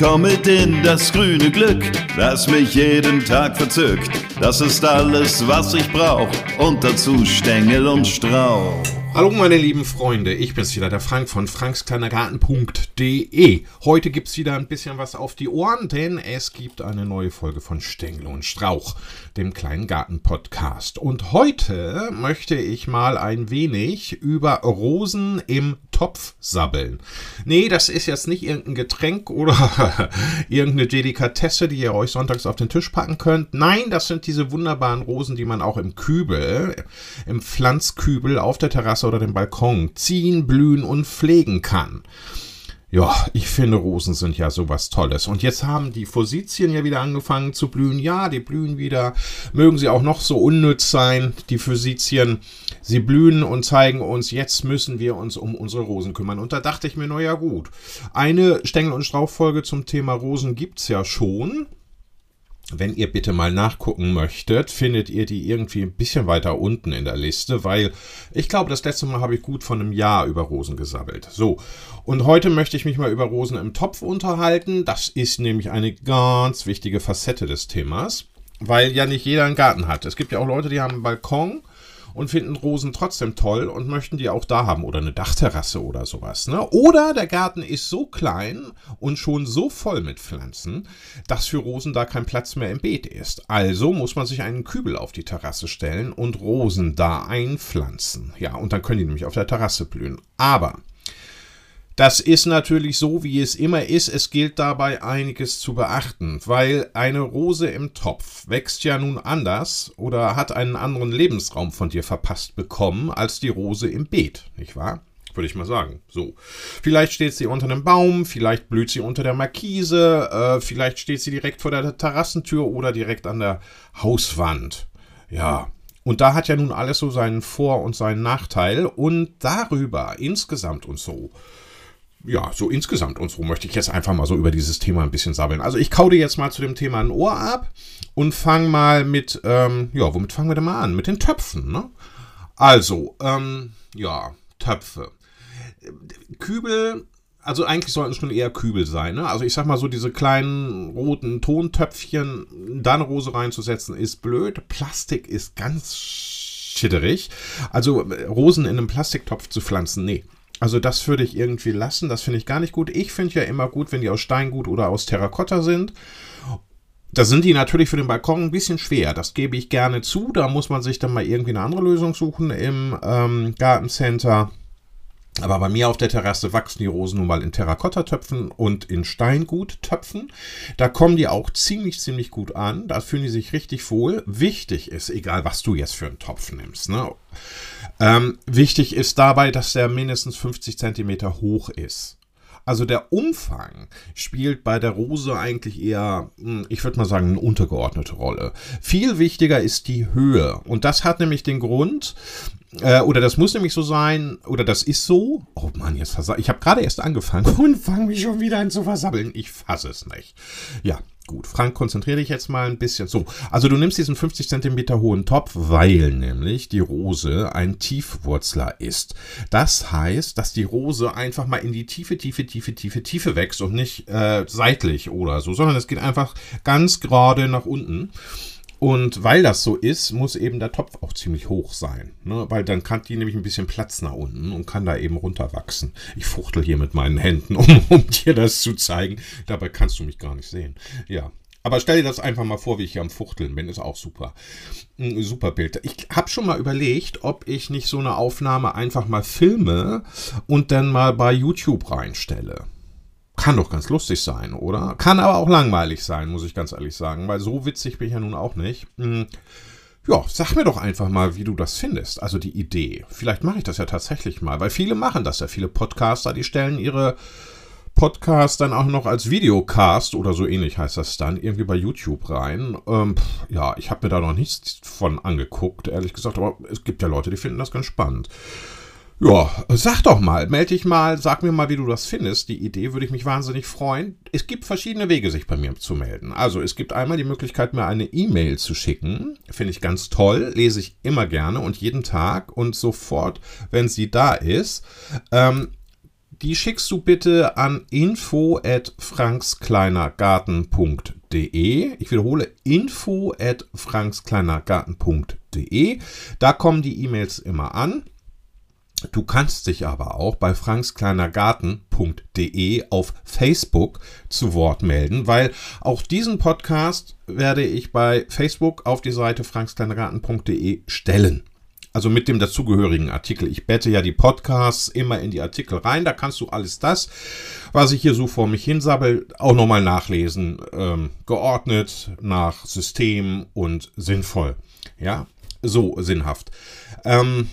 komm mit in das grüne Glück, das mich jeden Tag verzückt. Das ist alles, was ich brauch und dazu Stängel und Strauch. Hallo meine lieben Freunde, ich bin's wieder, der Frank von frankskleinergarten.de. Heute gibt's wieder ein bisschen was auf die Ohren, denn es gibt eine neue Folge von Stängel und Strauch, dem kleinen Garten-Podcast. Und heute möchte ich mal ein wenig über Rosen im Topf sabbeln. Nee, das ist jetzt nicht irgendein Getränk oder irgendeine Delikatesse, die ihr euch sonntags auf den Tisch packen könnt. Nein, das sind diese wunderbaren Rosen, die man auch im Kübel, im Pflanzkübel auf der Terrasse Terrasse oder dem Balkon ziehen, blühen und pflegen kann. Ja, ich finde Rosen sind ja sowas Tolles. Und jetzt haben die Physizien ja wieder angefangen zu blühen. Ja, die blühen wieder. Mögen sie auch noch so unnütz sein, die Physizien. Sie blühen und zeigen uns, jetzt müssen wir uns um unsere Rosen kümmern. Und da dachte ich mir, naja gut. Eine Stängel- und Strauchfolge zum Thema Rosen gibt's ja schon. Wenn ihr bitte mal nachgucken möchtet, findet ihr die irgendwie ein bisschen weiter unten in der Liste, weil ich glaube, das letzte Mal habe ich gut von einem Jahr über Rosen gesammelt. So, und heute möchte ich mich mal über Rosen im Topf unterhalten. Das ist nämlich eine ganz wichtige Facette des Themas, weil ja nicht jeder einen Garten hat. Es gibt ja auch Leute, die haben einen Balkon und finden Rosen trotzdem toll und möchten die auch da haben oder eine Dachterrasse oder sowas. Ne? Oder der Garten ist so klein und schon so voll mit Pflanzen, dass für Rosen da kein Platz mehr im Beet ist. Also muss man sich einen Kübel auf die Terrasse stellen und Rosen da einpflanzen. Ja, und dann können die nämlich auf der Terrasse blühen. Aber das ist natürlich so, wie es immer ist. Es gilt dabei einiges zu beachten, weil eine Rose im Topf wächst ja nun anders oder hat einen anderen Lebensraum von dir verpasst bekommen als die Rose im Beet, nicht wahr? Würde ich mal sagen. So. Vielleicht steht sie unter einem Baum, vielleicht blüht sie unter der Markise, äh, vielleicht steht sie direkt vor der Terrassentür oder direkt an der Hauswand. Ja, und da hat ja nun alles so seinen Vor- und seinen Nachteil. Und darüber insgesamt und so ja, so insgesamt und so möchte ich jetzt einfach mal so über dieses Thema ein bisschen sabbeln. Also ich kaude jetzt mal zu dem Thema ein Ohr ab und fange mal mit, ähm, ja, womit fangen wir denn mal an? Mit den Töpfen, ne? Also, ähm, ja, Töpfe. Kübel, also eigentlich sollten es schon eher Kübel sein, ne? Also ich sag mal so, diese kleinen roten Tontöpfchen, da eine Rose reinzusetzen, ist blöd. Plastik ist ganz schitterig. Also Rosen in einem Plastiktopf zu pflanzen, nee also das würde ich irgendwie lassen. Das finde ich gar nicht gut. Ich finde ja immer gut, wenn die aus Steingut oder aus Terrakotta sind. Da sind die natürlich für den Balkon ein bisschen schwer. Das gebe ich gerne zu. Da muss man sich dann mal irgendwie eine andere Lösung suchen im ähm, Gartencenter. Aber bei mir auf der Terrasse wachsen die Rosen nun mal in Terrakotta-Töpfen und in Steingut-Töpfen. Da kommen die auch ziemlich, ziemlich gut an. Da fühlen die sich richtig wohl. Wichtig ist, egal was du jetzt für einen Topf nimmst, ne? ähm, wichtig ist dabei, dass der mindestens 50 cm hoch ist. Also der Umfang spielt bei der Rose eigentlich eher, hm, ich würde mal sagen, eine untergeordnete Rolle. Viel wichtiger ist die Höhe. Und das hat nämlich den Grund, äh, oder das muss nämlich so sein, oder das ist so. Oh Mann, jetzt versa Ich habe gerade erst angefangen und fange mich schon wieder an zu versabbeln. Ich fasse es nicht. Ja, gut. Frank, konzentriere dich jetzt mal ein bisschen. So, also du nimmst diesen 50 cm hohen Topf, weil nämlich die Rose ein Tiefwurzler ist. Das heißt, dass die Rose einfach mal in die tiefe, tiefe, tiefe, tiefe, tiefe wächst und nicht äh, seitlich oder so, sondern es geht einfach ganz gerade nach unten. Und weil das so ist, muss eben der Topf auch ziemlich hoch sein. Ne? Weil dann kann die nämlich ein bisschen Platz nach unten und kann da eben runterwachsen. Ich fuchtel hier mit meinen Händen, um, um dir das zu zeigen. Dabei kannst du mich gar nicht sehen. Ja. Aber stell dir das einfach mal vor, wie ich hier am Fuchteln bin. Ist auch super. Ein super Bild. Ich habe schon mal überlegt, ob ich nicht so eine Aufnahme einfach mal filme und dann mal bei YouTube reinstelle. Kann doch ganz lustig sein, oder? Kann aber auch langweilig sein, muss ich ganz ehrlich sagen, weil so witzig bin ich ja nun auch nicht. Hm. Ja, sag mir doch einfach mal, wie du das findest. Also die Idee. Vielleicht mache ich das ja tatsächlich mal, weil viele machen das ja. Viele Podcaster, die stellen ihre Podcasts dann auch noch als Videocast oder so ähnlich heißt das dann, irgendwie bei YouTube rein. Ähm, ja, ich habe mir da noch nichts von angeguckt, ehrlich gesagt, aber es gibt ja Leute, die finden das ganz spannend. Ja, sag doch mal, melde dich mal, sag mir mal, wie du das findest. Die Idee würde ich mich wahnsinnig freuen. Es gibt verschiedene Wege, sich bei mir zu melden. Also es gibt einmal die Möglichkeit, mir eine E-Mail zu schicken. Finde ich ganz toll, lese ich immer gerne und jeden Tag und sofort, wenn sie da ist. Ähm, die schickst du bitte an info at frankskleinergarten.de. Ich wiederhole info at frankskleinergarten.de. Da kommen die E-Mails immer an. Du kannst dich aber auch bei frankskleinergarten.de auf Facebook zu Wort melden, weil auch diesen Podcast werde ich bei Facebook auf die Seite frankskleinergarten.de stellen. Also mit dem dazugehörigen Artikel. Ich bette ja die Podcasts immer in die Artikel rein. Da kannst du alles das, was ich hier so vor mich hinsabbel, auch nochmal nachlesen. Ähm, geordnet, nach System und sinnvoll. Ja, so sinnhaft. Ähm,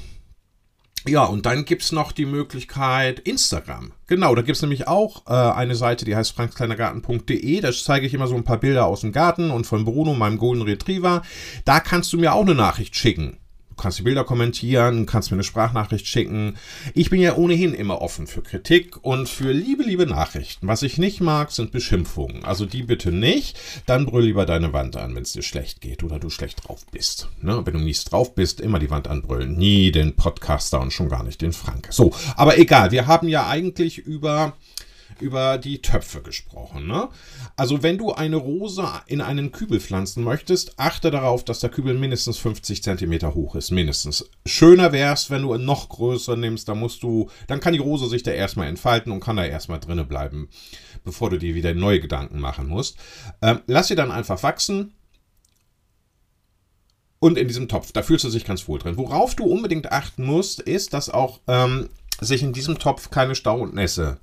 ja, und dann gibt es noch die Möglichkeit Instagram. Genau, da gibt es nämlich auch äh, eine Seite, die heißt frankskleinergarten.de. Da zeige ich immer so ein paar Bilder aus dem Garten und von Bruno, meinem Golden Retriever. Da kannst du mir auch eine Nachricht schicken kannst die Bilder kommentieren, kannst mir eine Sprachnachricht schicken. Ich bin ja ohnehin immer offen für Kritik und für liebe, liebe Nachrichten. Was ich nicht mag, sind Beschimpfungen. Also die bitte nicht. Dann brüll lieber deine Wand an, wenn es dir schlecht geht oder du schlecht drauf bist. Ne? Wenn du mies drauf bist, immer die Wand anbrüllen. Nie den Podcaster und schon gar nicht den Frank. So, aber egal. Wir haben ja eigentlich über über die Töpfe gesprochen. Ne? Also wenn du eine Rose in einen Kübel pflanzen möchtest, achte darauf, dass der Kübel mindestens 50 cm hoch ist. Mindestens. Schöner wäre es, wenn du einen noch größer nimmst, dann musst du, dann kann die Rose sich da erstmal entfalten und kann da erstmal drinnen bleiben, bevor du dir wieder neue Gedanken machen musst. Ähm, lass sie dann einfach wachsen. Und in diesem Topf, da fühlst du dich ganz wohl drin. Worauf du unbedingt achten musst, ist, dass auch ähm, sich in diesem Topf keine Stau und Nässe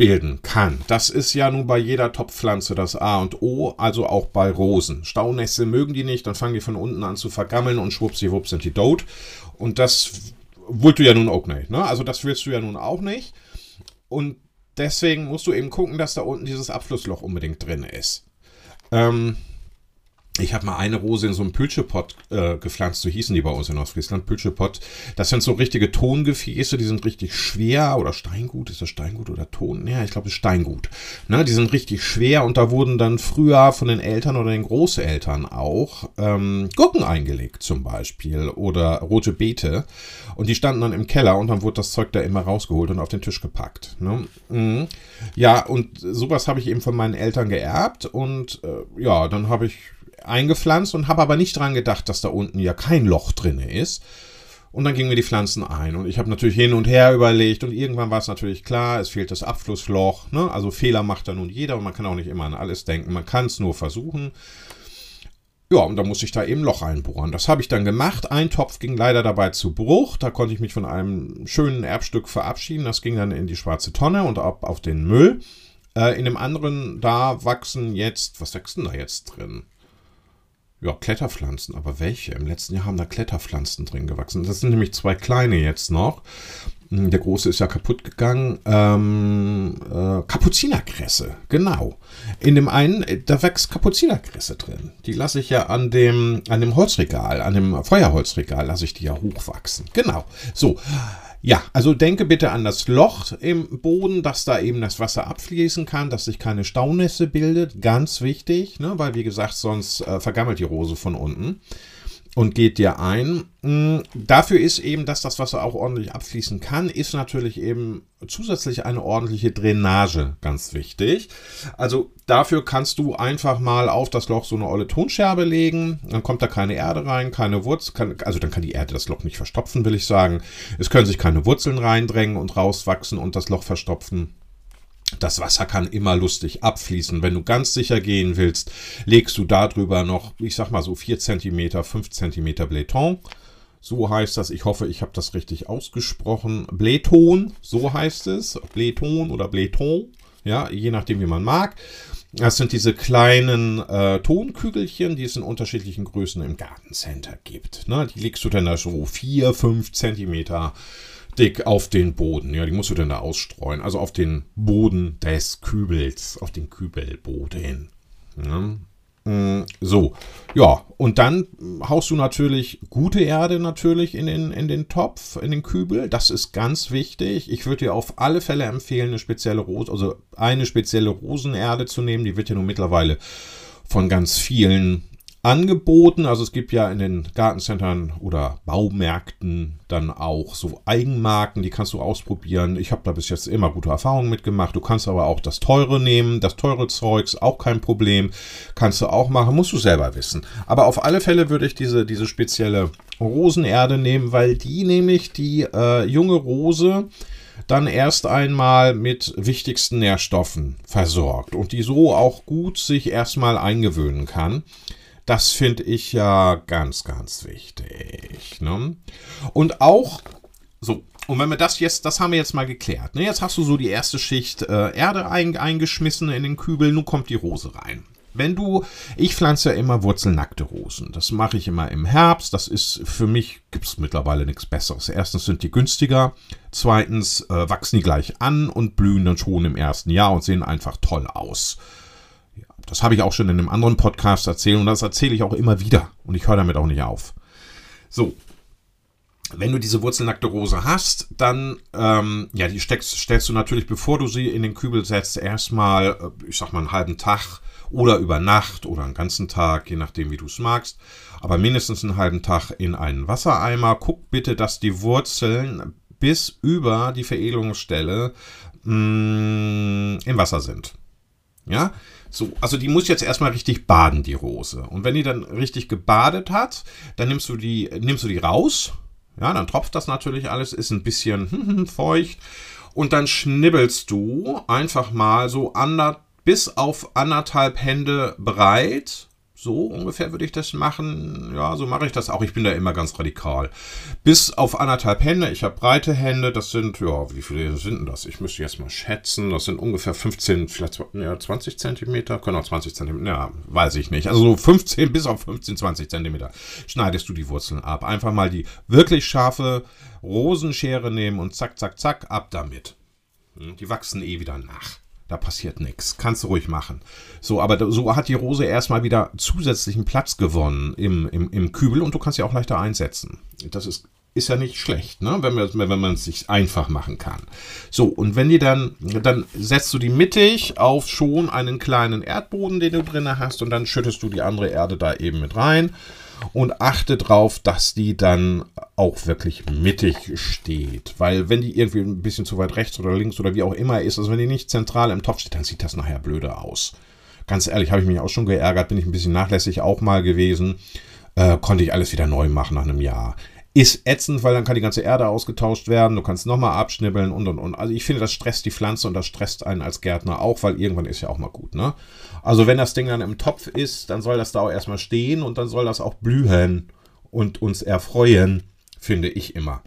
bilden kann. Das ist ja nun bei jeder Topfpflanze das A und O, also auch bei Rosen. Staunässe mögen die nicht, dann fangen die von unten an zu vergammeln und schwuppsiwupp sind die tot. Und das willst du ja nun auch nicht. Ne? Also das willst du ja nun auch nicht. Und deswegen musst du eben gucken, dass da unten dieses Abflussloch unbedingt drin ist. Ähm, ich habe mal eine Rose in so einem Pülschepott äh, gepflanzt, so hießen die bei uns in Ostfriesland, Pülschepott. Das sind so richtige Tongefäße, die sind richtig schwer oder Steingut, ist das Steingut oder Ton? Ja, ich glaube, es ist Steingut. Ne, die sind richtig schwer und da wurden dann früher von den Eltern oder den Großeltern auch ähm, Gurken eingelegt zum Beispiel oder rote Beete und die standen dann im Keller und dann wurde das Zeug da immer rausgeholt und auf den Tisch gepackt. Ne? Mhm. Ja, und sowas habe ich eben von meinen Eltern geerbt und äh, ja, dann habe ich eingepflanzt und habe aber nicht dran gedacht, dass da unten ja kein Loch drin ist. Und dann gingen mir die Pflanzen ein und ich habe natürlich hin und her überlegt und irgendwann war es natürlich klar, es fehlt das Abflussloch. Ne? Also Fehler macht da nun jeder und man kann auch nicht immer an alles denken. Man kann es nur versuchen. Ja, und da musste ich da eben Loch einbohren. Das habe ich dann gemacht. Ein Topf ging leider dabei zu Bruch. Da konnte ich mich von einem schönen Erbstück verabschieden. Das ging dann in die schwarze Tonne und ab auf den Müll. Äh, in dem anderen, da wachsen jetzt, was wächst denn da jetzt drin? Ja, Kletterpflanzen, aber welche? Im letzten Jahr haben da Kletterpflanzen drin gewachsen. Das sind nämlich zwei kleine jetzt noch. Hm, der große ist ja kaputt gegangen. Ähm, äh, Kapuzinerkresse, genau. In dem einen, äh, da wächst Kapuzinerkresse drin. Die lasse ich ja an dem, an dem Holzregal, an dem Feuerholzregal lasse ich die ja hochwachsen. Genau. So. Ja, also denke bitte an das Loch im Boden, dass da eben das Wasser abfließen kann, dass sich keine Staunässe bildet. Ganz wichtig, ne? weil wie gesagt, sonst äh, vergammelt die Rose von unten und geht dir ein. Mm, dafür ist eben, dass das Wasser auch ordentlich abfließen kann, ist natürlich eben zusätzlich eine ordentliche Drainage ganz wichtig. Also dafür kannst du einfach mal auf das Loch so eine olle Tonscherbe legen, dann kommt da keine Erde rein, keine Wurzel, also dann kann die Erde das Loch nicht verstopfen, will ich sagen. Es können sich keine Wurzeln reindrängen und rauswachsen und das Loch verstopfen. Das Wasser kann immer lustig abfließen. Wenn du ganz sicher gehen willst, legst du darüber noch, ich sag mal so 4 cm, 5 cm Bläton. So heißt das, ich hoffe, ich habe das richtig ausgesprochen. Bläton, so heißt es. Bläton oder Bläton, ja, je nachdem, wie man mag. Das sind diese kleinen äh, Tonkügelchen, die es in unterschiedlichen Größen im Gartencenter gibt. Ne? Die legst du dann da so 4, 5 Zentimeter dick auf den Boden. Ja, die musst du dann da ausstreuen. Also auf den Boden des Kübels, auf den Kübelboden. Ja. Mm, so, ja, und dann haust du natürlich gute Erde natürlich in den, in den Topf, in den Kübel. Das ist ganz wichtig. Ich würde dir auf alle Fälle empfehlen, eine spezielle Rose, also eine spezielle Rosenerde zu nehmen. Die wird ja nun mittlerweile von ganz vielen angeboten. Also es gibt ja in den Gartencentern oder Baumärkten dann auch so Eigenmarken, die kannst du ausprobieren. Ich habe da bis jetzt immer gute Erfahrungen mitgemacht. Du kannst aber auch das teure nehmen, das teure Zeugs, auch kein Problem. Kannst du auch machen, musst du selber wissen. Aber auf alle Fälle würde ich diese, diese spezielle Rosenerde nehmen, weil die nämlich die äh, junge Rose dann erst einmal mit wichtigsten Nährstoffen versorgt und die so auch gut sich erstmal eingewöhnen kann. Das finde ich ja ganz, ganz wichtig. Ne? Und auch so, und wenn wir das jetzt, das haben wir jetzt mal geklärt. Ne? Jetzt hast du so die erste Schicht äh, Erde ein, eingeschmissen in den Kübel, nun kommt die Rose rein. Wenn du, ich pflanze ja immer wurzelnackte Rosen. Das mache ich immer im Herbst. Das ist für mich, gibt es mittlerweile nichts Besseres. Erstens sind die günstiger. Zweitens äh, wachsen die gleich an und blühen dann schon im ersten Jahr und sehen einfach toll aus. Das habe ich auch schon in einem anderen Podcast erzählt und das erzähle ich auch immer wieder. Und ich höre damit auch nicht auf. So, wenn du diese wurzelnackte Rose hast, dann, ähm, ja, die steckst, stellst du natürlich, bevor du sie in den Kübel setzt, erstmal, äh, ich sag mal, einen halben Tag oder über Nacht oder einen ganzen Tag, je nachdem, wie du es magst, aber mindestens einen halben Tag in einen Wassereimer. Guck bitte, dass die Wurzeln bis über die Veredelungsstelle mh, mm, im Wasser sind. Ja, so, also die muss jetzt erstmal richtig baden, die Rose. Und wenn die dann richtig gebadet hat, dann nimmst du die, nimmst du die raus ja, dann tropft das natürlich alles, ist ein bisschen feucht. Und dann schnibbelst du einfach mal so ander, bis auf anderthalb Hände breit so ungefähr würde ich das machen. Ja, so mache ich das auch. Ich bin da immer ganz radikal. Bis auf anderthalb Hände. Ich habe breite Hände. Das sind, ja, wie viele sind denn das? Ich müsste jetzt mal schätzen. Das sind ungefähr 15, vielleicht ja, 20 Zentimeter. Können auch 20 Zentimeter. Ja, weiß ich nicht. Also so 15 bis auf 15, 20 Zentimeter schneidest du die Wurzeln ab. Einfach mal die wirklich scharfe Rosenschere nehmen und zack, zack, zack, ab damit. Hm, die wachsen eh wieder nach. Da passiert nichts. Kannst du ruhig machen. So, aber so hat die Rose erstmal wieder zusätzlichen Platz gewonnen im, im, im Kübel und du kannst sie auch leichter einsetzen. Das ist, ist ja nicht schlecht, ne? wenn, man, wenn man es sich einfach machen kann. So, und wenn die dann, dann setzt du die mittig auf schon einen kleinen Erdboden, den du drin hast, und dann schüttest du die andere Erde da eben mit rein und achte darauf, dass die dann auch wirklich mittig steht. Weil wenn die irgendwie ein bisschen zu weit rechts oder links oder wie auch immer ist, also wenn die nicht zentral im Topf steht, dann sieht das nachher blöde aus. Ganz ehrlich, habe ich mich auch schon geärgert, bin ich ein bisschen nachlässig auch mal gewesen. Äh, konnte ich alles wieder neu machen nach einem Jahr. Ist ätzend, weil dann kann die ganze Erde ausgetauscht werden, du kannst nochmal abschnibbeln und und und. Also ich finde, das stresst die Pflanze und das stresst einen als Gärtner auch, weil irgendwann ist ja auch mal gut, ne? Also wenn das Ding dann im Topf ist, dann soll das da auch erstmal stehen und dann soll das auch blühen und uns erfreuen, finde ich immer.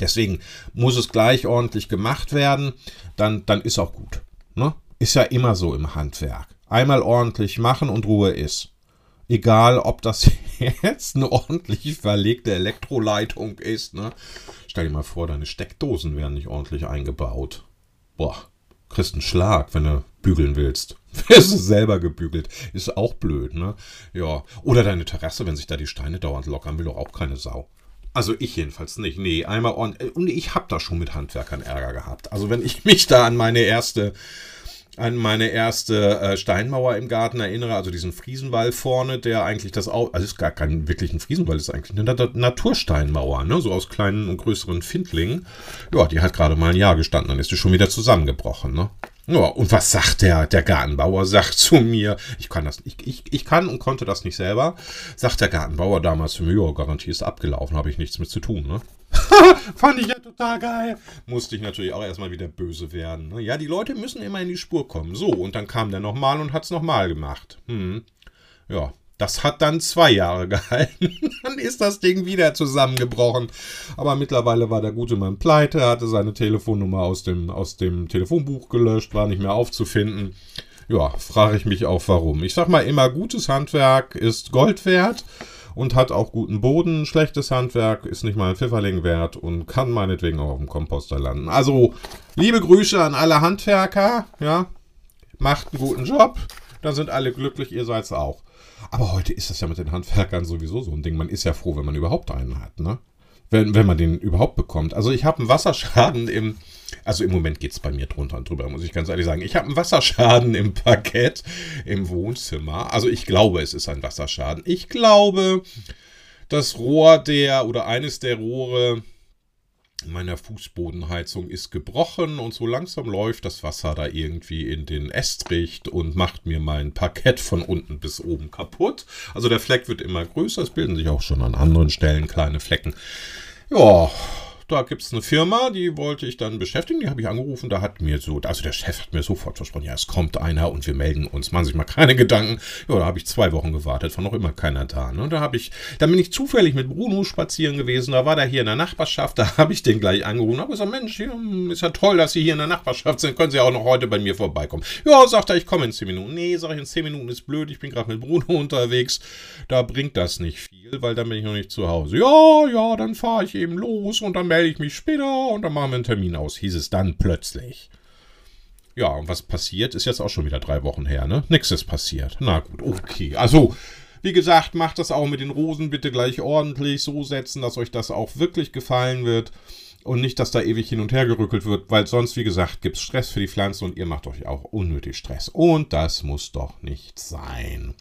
Deswegen muss es gleich ordentlich gemacht werden, dann, dann ist auch gut. Ne? Ist ja immer so im Handwerk. Einmal ordentlich machen und Ruhe ist. Egal, ob das jetzt eine ordentlich verlegte Elektroleitung ist. Ne? Stell dir mal vor, deine Steckdosen werden nicht ordentlich eingebaut. Boah, kriegst einen Schlag, wenn du bügeln willst. Wirst du selber gebügelt. Ist auch blöd, ne? Ja. Oder deine Terrasse, wenn sich da die Steine dauernd lockern, will doch auch keine Sau. Also ich jedenfalls nicht. Nee, einmal ordentlich. Und ich habe da schon mit Handwerkern Ärger gehabt. Also wenn ich mich da an meine erste an meine erste äh, Steinmauer im Garten erinnere, also diesen Friesenwall vorne, der eigentlich das auch, also ist gar kein wirklichen Friesenwall, ist eigentlich eine Natursteinmauer, ne, so aus kleinen und größeren Findlingen. Ja, die hat gerade mal ein Jahr gestanden, dann ist die schon wieder zusammengebrochen, ne. Ja, und was sagt der, der Gartenbauer? Sagt zu mir, ich kann das, ich, ich, ich kann und konnte das nicht selber. Sagt der Gartenbauer damals zu mir, ja, Garantie ist abgelaufen, habe ich nichts mit zu tun, ne? Fand ich ja total geil. Musste ich natürlich auch erstmal wieder böse werden. Ne? Ja, die Leute müssen immer in die Spur kommen. So, und dann kam der nochmal und hat es nochmal gemacht. Hm. Ja, das hat dann zwei Jahre gehalten. dann ist das Ding wieder zusammengebrochen. Aber mittlerweile war der gute Mann pleite, hatte seine Telefonnummer aus dem, aus dem Telefonbuch gelöscht, war nicht mehr aufzufinden. Ja, frage ich mich auch warum. Ich sag mal immer, gutes Handwerk ist Gold wert und hat auch guten Boden. Schlechtes Handwerk ist nicht mal ein Pfifferling wert und kann meinetwegen auch auf dem Komposter landen. Also, liebe Grüße an alle Handwerker, ja, macht einen guten Job, dann sind alle glücklich, ihr seid's auch. Aber heute ist das ja mit den Handwerkern sowieso so ein Ding. Man ist ja froh, wenn man überhaupt einen hat, ne? Wenn, wenn man den überhaupt bekommt. Also ich habe einen Wasserschaden im, Also im Moment geht es bei mir drunter und drüber, muss ich ganz ehrlich sagen. Ich habe einen Wasserschaden im Parkett im Wohnzimmer. Also ich glaube, es ist ein Wasserschaden. Ich glaube, das Rohr der oder eines der Rohre meiner Fußbodenheizung ist gebrochen und so langsam läuft das Wasser da irgendwie in den Estricht und macht mir mein Parkett von unten bis oben kaputt. Also der Fleck wird immer größer, es bilden sich auch schon an anderen Stellen kleine Flecken. Ja, da gibt es eine Firma, die wollte ich dann beschäftigen, die habe ich angerufen, da hat mir so, also der Chef hat mir sofort versprochen, ja, es kommt einer und wir melden uns, machen sich mal keine Gedanken. Ja, da habe ich zwei Wochen gewartet, war noch immer keiner da. Ne? Da habe ich, dann bin ich zufällig mit Bruno spazieren gewesen, da war der hier in der Nachbarschaft, da habe ich den gleich angerufen, habe gesagt, Mensch, ist ja toll, dass Sie hier in der Nachbarschaft sind, können Sie auch noch heute bei mir vorbeikommen. Ja, sagt er, ich komme in zehn Minuten. Nee, sage ich, in zehn Minuten ist blöd, ich bin gerade mit Bruno unterwegs, da bringt das nicht viel, weil dann bin ich noch nicht zu Hause. Ja, ja, dann fahre ich eben los und dann melde ich mich später und dann machen wir einen Termin aus, hieß es dann plötzlich. Ja, und was passiert, ist jetzt auch schon wieder drei Wochen her, ne? Nix ist passiert. Na gut, okay. Also, wie gesagt, macht das auch mit den Rosen bitte gleich ordentlich so setzen, dass euch das auch wirklich gefallen wird und nicht, dass da ewig hin und her gerückelt wird, weil sonst, wie gesagt, gibt es Stress für die Pflanze und ihr macht euch auch unnötig Stress. Und das muss doch nicht sein.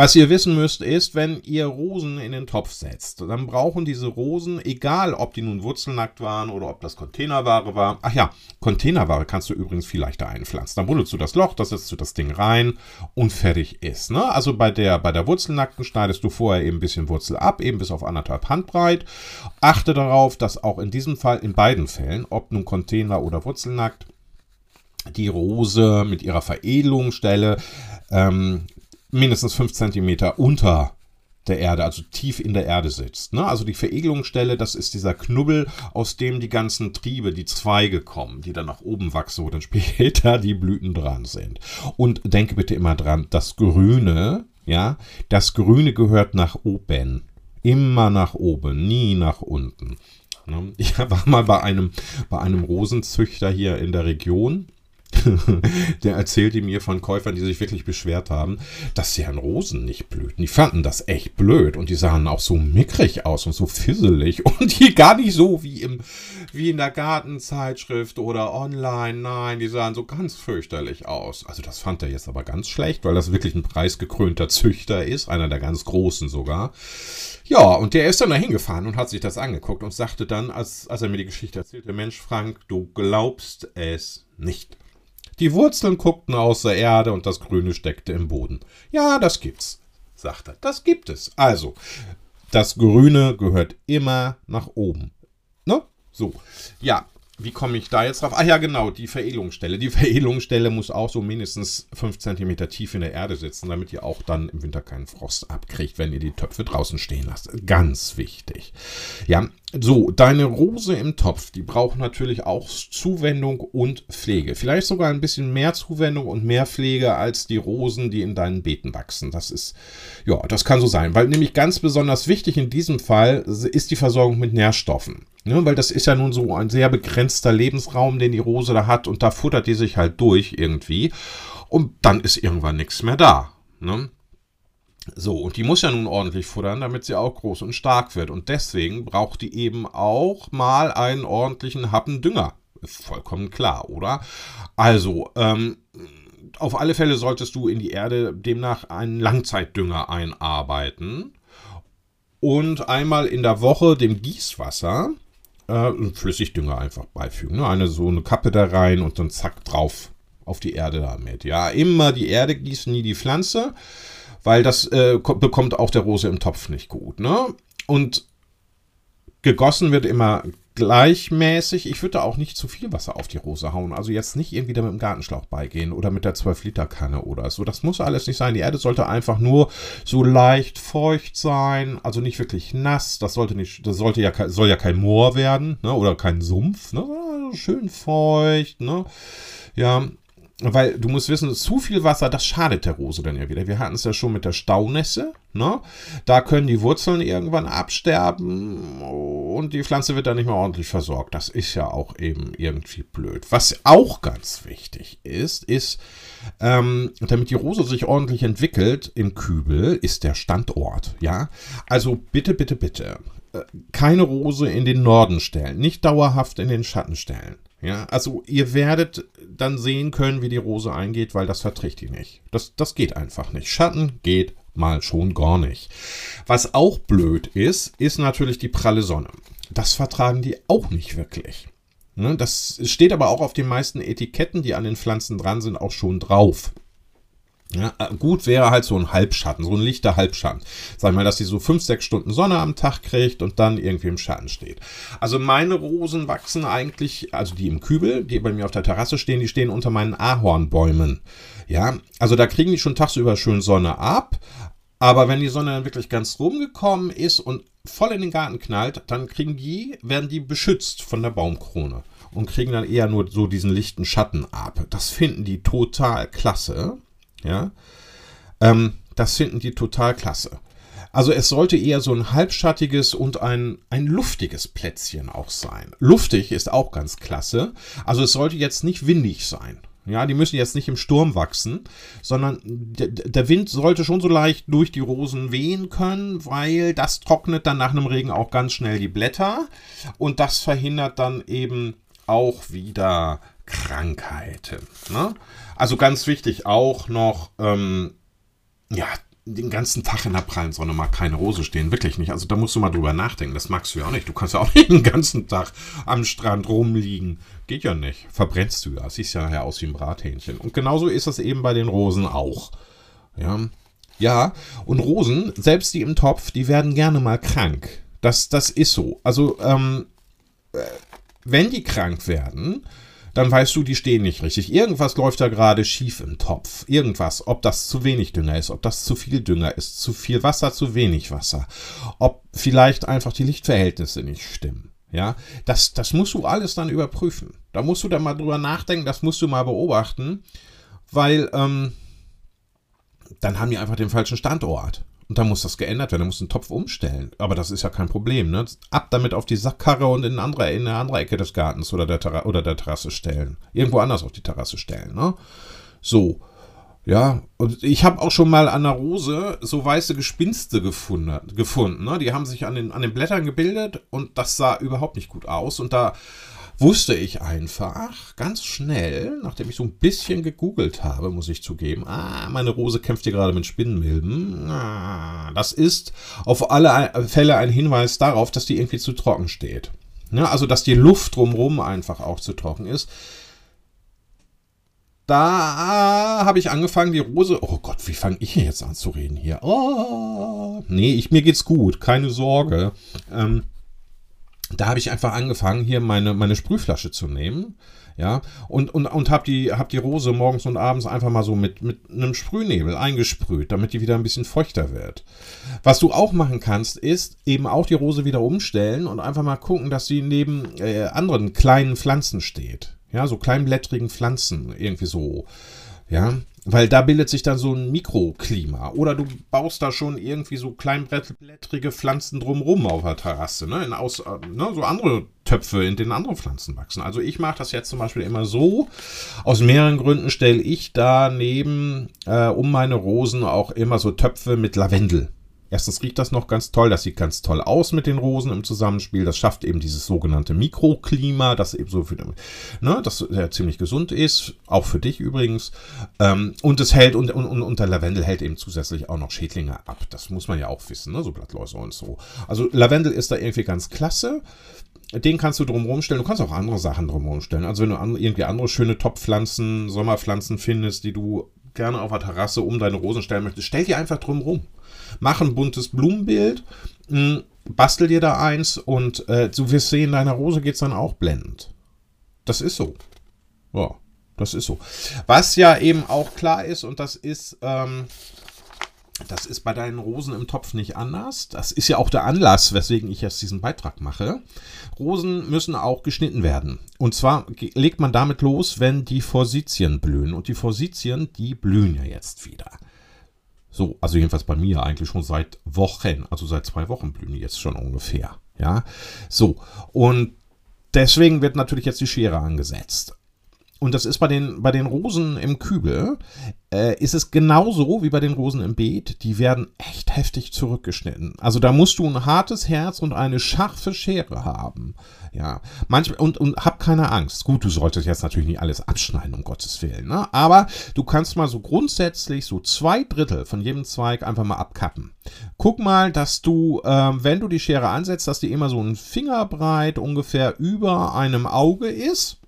Was ihr wissen müsst, ist, wenn ihr Rosen in den Topf setzt, dann brauchen diese Rosen, egal ob die nun wurzelnackt waren oder ob das Containerware war. Ach ja, Containerware kannst du übrigens viel leichter einpflanzen. Dann buddelst du das Loch, da setzt du das Ding rein und fertig ist. Ne? Also bei der, bei der Wurzelnackten schneidest du vorher eben ein bisschen Wurzel ab, eben bis auf anderthalb Handbreit. Achte darauf, dass auch in diesem Fall in beiden Fällen, ob nun Container oder Wurzelnackt, die Rose mit ihrer Veredelungsstelle ähm, mindestens 5 cm unter der Erde, also tief in der Erde sitzt. Ne? Also die Veregelungsstelle, das ist dieser Knubbel, aus dem die ganzen Triebe, die Zweige kommen, die dann nach oben wachsen, wo dann später die Blüten dran sind. Und denke bitte immer dran, das Grüne, ja, das Grüne gehört nach oben. Immer nach oben, nie nach unten. Ne? Ich war mal bei einem, bei einem Rosenzüchter hier in der Region. der erzählte mir von Käufern, die sich wirklich beschwert haben, dass sie an Rosen nicht blühten. Die fanden das echt blöd und die sahen auch so mickrig aus und so fisselig und die gar nicht so wie, im, wie in der Gartenzeitschrift oder online. Nein, die sahen so ganz fürchterlich aus. Also das fand er jetzt aber ganz schlecht, weil das wirklich ein preisgekrönter Züchter ist, einer der ganz großen sogar. Ja, und der ist dann da hingefahren und hat sich das angeguckt und sagte dann, als, als er mir die Geschichte erzählte, Mensch, Frank, du glaubst es nicht. Die Wurzeln guckten aus der Erde und das Grüne steckte im Boden. Ja, das gibt's, sagt er. Das gibt es. Also, das Grüne gehört immer nach oben. Ne? So. Ja, wie komme ich da jetzt drauf? Ah ja, genau, die Veredelungsstelle. Die Veredelungsstelle muss auch so mindestens 5 cm tief in der Erde sitzen, damit ihr auch dann im Winter keinen Frost abkriegt, wenn ihr die Töpfe draußen stehen lasst. Ganz wichtig. Ja, so, deine Rose im Topf, die braucht natürlich auch Zuwendung und Pflege. Vielleicht sogar ein bisschen mehr Zuwendung und mehr Pflege als die Rosen, die in deinen Beeten wachsen. Das ist, ja, das kann so sein, weil nämlich ganz besonders wichtig in diesem Fall ist die Versorgung mit Nährstoffen. Ne, weil das ist ja nun so ein sehr begrenzter Lebensraum, den die Rose da hat und da futtert die sich halt durch irgendwie und dann ist irgendwann nichts mehr da. Ne? So, und die muss ja nun ordentlich futtern, damit sie auch groß und stark wird. Und deswegen braucht die eben auch mal einen ordentlichen Happen Dünger. Vollkommen klar, oder? Also, ähm, auf alle Fälle solltest du in die Erde demnach einen Langzeitdünger einarbeiten und einmal in der Woche dem Gießwasser äh, Flüssigdünger einfach beifügen. Ne? Eine so eine Kappe da rein und dann zack drauf auf die Erde damit. Ja, immer die Erde gießen, nie die Pflanze, weil das äh, bekommt auch der Rose im Topf nicht gut. Ne? Und gegossen wird immer gleichmäßig. Ich würde da auch nicht zu viel Wasser auf die Rose hauen. Also jetzt nicht irgendwie da mit dem Gartenschlauch beigehen oder mit der 12-Liter-Kanne oder so. Das muss alles nicht sein. Die Erde sollte einfach nur so leicht feucht sein, also nicht wirklich nass. Das sollte nicht, das sollte ja, soll ja kein Moor werden, ne? Oder kein Sumpf, ne? Schön feucht, ne? Ja, weil du musst wissen, zu viel Wasser, das schadet der Rose dann ja wieder. Wir hatten es ja schon mit der Staunässe. Ne? Da können die Wurzeln irgendwann absterben und die Pflanze wird dann nicht mehr ordentlich versorgt. Das ist ja auch eben irgendwie blöd. Was auch ganz wichtig ist, ist, ähm, damit die Rose sich ordentlich entwickelt im Kübel, ist der Standort. Ja, also bitte, bitte, bitte, äh, keine Rose in den Norden stellen, nicht dauerhaft in den Schatten stellen. Ja, also ihr werdet dann sehen können, wie die Rose eingeht, weil das verträgt die nicht. Das, das geht einfach nicht. Schatten geht mal schon gar nicht. Was auch blöd ist, ist natürlich die pralle Sonne. Das vertragen die auch nicht wirklich. Ne, das steht aber auch auf den meisten Etiketten, die an den Pflanzen dran sind, auch schon drauf. Ja, äh, gut wäre halt so ein Halbschatten, so ein lichter Halbschatten. Sag mal, dass sie so fünf, sechs Stunden Sonne am Tag kriegt und dann irgendwie im Schatten steht. Also meine Rosen wachsen eigentlich, also die im Kübel, die bei mir auf der Terrasse stehen, die stehen unter meinen Ahornbäumen. Ja, also da kriegen die schon tagsüber schön Sonne ab. Aber wenn die Sonne dann wirklich ganz rumgekommen ist und voll in den Garten knallt, dann kriegen die, werden die beschützt von der Baumkrone und kriegen dann eher nur so diesen lichten Schatten ab. Das finden die total klasse. Ja, ähm, das finden die total klasse. Also es sollte eher so ein halbschattiges und ein, ein luftiges Plätzchen auch sein. Luftig ist auch ganz klasse. Also es sollte jetzt nicht windig sein. Ja, die müssen jetzt nicht im Sturm wachsen, sondern der Wind sollte schon so leicht durch die Rosen wehen können, weil das trocknet dann nach einem Regen auch ganz schnell die Blätter und das verhindert dann eben auch wieder Krankheiten. Ne? Also ganz wichtig auch noch, ähm, ja, den ganzen Tag in der prallen Sonne mal keine Rose stehen. Wirklich nicht. Also da musst du mal drüber nachdenken. Das magst du ja auch nicht. Du kannst ja auch nicht den ganzen Tag am Strand rumliegen. Geht ja nicht. Verbrennst du ja. Siehst ja nachher aus wie ein Brathähnchen. Und genauso ist das eben bei den Rosen auch. Ja. Ja, und Rosen, selbst die im Topf, die werden gerne mal krank. Das, das ist so. Also, ähm, äh, wenn die krank werden, dann weißt du, die stehen nicht richtig. Irgendwas läuft da gerade schief im Topf. Irgendwas. Ob das zu wenig Dünger ist, ob das zu viel Dünger ist, zu viel Wasser, zu wenig Wasser. Ob vielleicht einfach die Lichtverhältnisse nicht stimmen. Ja, das, das musst du alles dann überprüfen. Da musst du dann mal drüber nachdenken, das musst du mal beobachten, weil ähm, dann haben die einfach den falschen Standort. Und dann muss das geändert werden, dann muss ein Topf umstellen. Aber das ist ja kein Problem. Ne? Ab damit auf die Sackkarre und in eine andere, in eine andere Ecke des Gartens oder der, oder der Terrasse stellen. Irgendwo anders auf die Terrasse stellen. Ne? So. Ja, und ich habe auch schon mal an der Rose so weiße Gespinste gefunden. gefunden ne? Die haben sich an den, an den Blättern gebildet und das sah überhaupt nicht gut aus. Und da wusste ich einfach ganz schnell, nachdem ich so ein bisschen gegoogelt habe, muss ich zugeben, ah, meine Rose kämpft hier gerade mit Spinnenmilben. Ah, das ist auf alle Fälle ein Hinweis darauf, dass die irgendwie zu trocken steht. Ja, also, dass die Luft drumherum einfach auch zu trocken ist. Da habe ich angefangen, die Rose. Oh Gott, wie fange ich jetzt an zu reden hier? Oh, nee, ich, mir geht's gut, keine Sorge. Ähm, da habe ich einfach angefangen, hier meine, meine Sprühflasche zu nehmen. Ja, und, und, und habe die, hab die Rose morgens und abends einfach mal so mit, mit einem Sprühnebel eingesprüht, damit die wieder ein bisschen feuchter wird. Was du auch machen kannst, ist eben auch die Rose wieder umstellen und einfach mal gucken, dass sie neben äh, anderen kleinen Pflanzen steht. Ja, so kleinblättrigen Pflanzen, irgendwie so. Ja, weil da bildet sich dann so ein Mikroklima. Oder du baust da schon irgendwie so kleinblättrige Pflanzen drumrum auf der Terrasse. Ne? In aus, äh, ne? So andere Töpfe, in denen andere Pflanzen wachsen. Also ich mache das jetzt zum Beispiel immer so. Aus mehreren Gründen stelle ich da neben äh, um meine Rosen auch immer so Töpfe mit Lavendel. Erstens riecht das noch ganz toll, das sieht ganz toll aus mit den Rosen im Zusammenspiel. Das schafft eben dieses sogenannte Mikroklima, das eben so für, ne, das ja ziemlich gesund ist, auch für dich übrigens. Ähm, und es hält, und, und, und der Lavendel hält eben zusätzlich auch noch Schädlinge ab. Das muss man ja auch wissen, ne, so Blattläuse und so. Also Lavendel ist da irgendwie ganz klasse. Den kannst du drumherum stellen. Du kannst auch andere Sachen drumherum stellen. Also wenn du irgendwie andere schöne Topfpflanzen, Sommerpflanzen findest, die du gerne auf der Terrasse um deine Rosen stellen möchtest, stell die einfach drumherum mach ein buntes Blumenbild, mh, hm, bastel dir da eins und äh, du wirst sehen, deiner Rose geht es dann auch blendend. Das ist so. Ja, das ist so. Was ja eben auch klar ist, und das ist, ähm, das ist bei deinen Rosen im Topf nicht anders. Das ist ja auch der Anlass, weswegen ich jetzt diesen Beitrag mache. Rosen müssen auch geschnitten werden. Und zwar legt man damit los, wenn die Forsythien blühen. Und die Forsythien, die blühen ja jetzt wieder. So, also jedenfalls bei mir eigentlich schon seit Wochen, also seit zwei Wochen blühen die jetzt schon ungefähr. Ja, so. Und deswegen wird natürlich jetzt die Schere angesetzt. Und das ist bei den, bei den Rosen im Kübel, äh, ist es genauso wie bei den Rosen im Beet. Die werden echt heftig zurückgeschnitten. Also da musst du ein hartes Herz und eine scharfe Schere haben. Ja, manchmal, und, und hab keine Angst. Gut, du solltest jetzt natürlich nicht alles abschneiden, um Gottes Willen, ne? Aber du kannst mal so grundsätzlich so zwei Drittel von jedem Zweig einfach mal abkappen. Guck mal, dass du, ähm, wenn du die Schere ansetzt, dass die immer so ein Fingerbreit ungefähr über einem Auge ist